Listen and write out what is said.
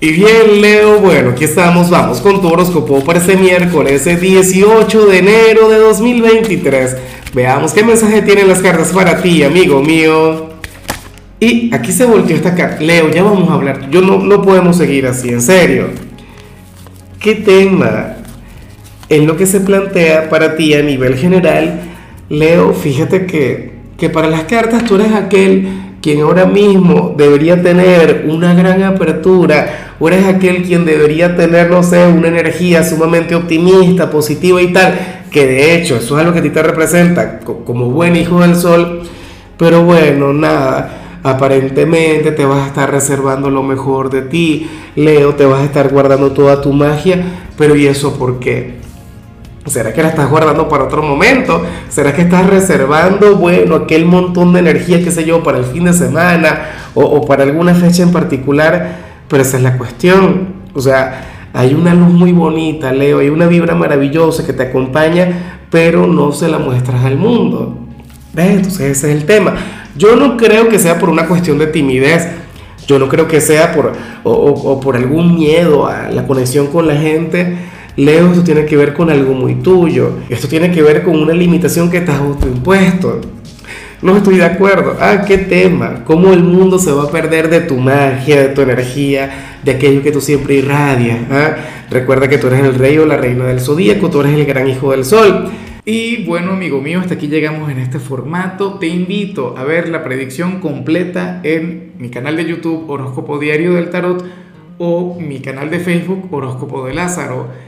Y bien, Leo, bueno, aquí estamos, vamos con tu horóscopo para este miércoles 18 de enero de 2023. Veamos qué mensaje tienen las cartas para ti, amigo mío. Y aquí se volteó esta carta. Leo, ya vamos a hablar. Yo no, no podemos seguir así, en serio. ¿Qué tema es lo que se plantea para ti a nivel general? Leo, fíjate que, que para las cartas tú eres aquel quien ahora mismo debería tener una gran apertura, o eres aquel quien debería tener, no sé, una energía sumamente optimista, positiva y tal, que de hecho eso es algo que a ti te representa como buen hijo del sol, pero bueno, nada, aparentemente te vas a estar reservando lo mejor de ti, Leo, te vas a estar guardando toda tu magia, pero ¿y eso por qué? ¿Será que la estás guardando para otro momento? ¿Será que estás reservando, bueno, aquel montón de energía, qué sé yo, para el fin de semana o, para alguna fecha en particular? Pero esa es la cuestión. O sea, hay una luz muy bonita, Leo, hay una vibra maravillosa que te acompaña, pero no se la muestras al mundo. ¿Ves? Entonces ese es el tema. Yo no creo que sea por una cuestión de timidez. Yo no creo que sea por, o por algún miedo a la conexión con la gente Leo, esto tiene que ver con algo muy tuyo. Esto tiene que ver con una limitación que te has autoimpuesto. No estoy de acuerdo. Ah, qué tema. ¿Cómo el mundo se va a perder de tu magia, de tu energía, de aquello que tú siempre irradias? ¿ah? Recuerda que tú eres el rey o la reina del zodíaco, tú eres el gran hijo del sol. Y bueno, amigo mío, hasta aquí llegamos en este formato. Te invito a ver la predicción completa en mi canal de YouTube Horóscopo Diario del Tarot o mi canal de Facebook Horóscopo de Lázaro.